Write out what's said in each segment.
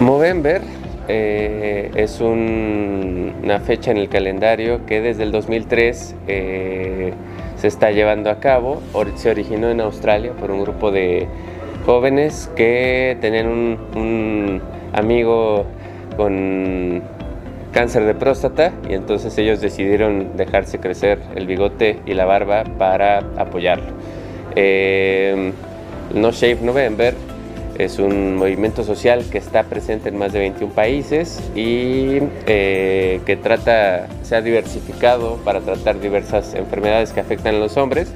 November eh, es una fecha en el calendario que desde el 2003 eh, se está llevando a cabo. Se originó en Australia por un grupo de jóvenes que tenían un amigo con cáncer de próstata y entonces ellos decidieron dejarse crecer el bigote y la barba para apoyarlo. Eh, no Shave November es un movimiento social que está presente en más de 21 países y eh, que trata, se ha diversificado para tratar diversas enfermedades que afectan a los hombres,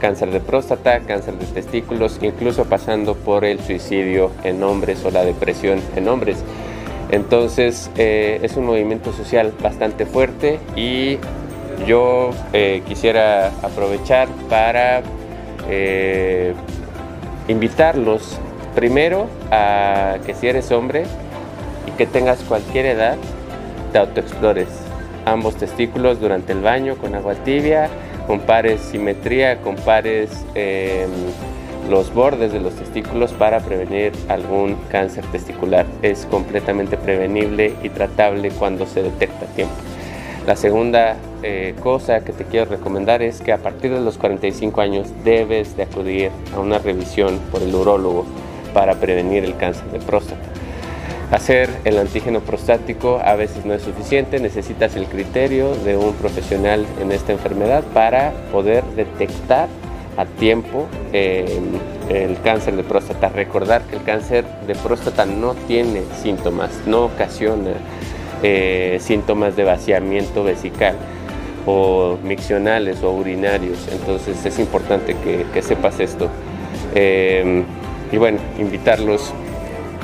cáncer de próstata, cáncer de testículos, incluso pasando por el suicidio en hombres o la depresión en hombres. Entonces eh, es un movimiento social bastante fuerte y yo eh, quisiera aprovechar para invitarlos primero que si eres hombre y que tengas cualquier edad, te autoexplores ambos testículos durante el baño con agua tibia, compares simetría, compares em, los bordes de los testículos para prevenir algún cáncer testicular. Es completamente prevenible y tratable cuando se detecta a tiempo. La segunda eh, cosa que te quiero recomendar es que a partir de los 45 años debes de acudir a una revisión por el urólogo para prevenir el cáncer de próstata. Hacer el antígeno prostático a veces no es suficiente, necesitas el criterio de un profesional en esta enfermedad para poder detectar a tiempo eh, el cáncer de próstata. Recordar que el cáncer de próstata no tiene síntomas, no ocasiona eh, síntomas de vaciamiento vesical o miccionales o urinarios. Entonces es importante que, sepas esto. Eh, y bueno, invitarlos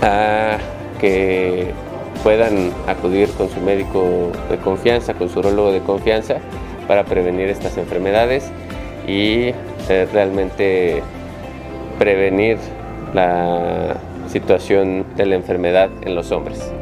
a que puedan acudir con su médico de confianza, con su urologo de confianza para prevenir estas enfermedades y realmente prevenir la situación de la enfermedad en los hombres.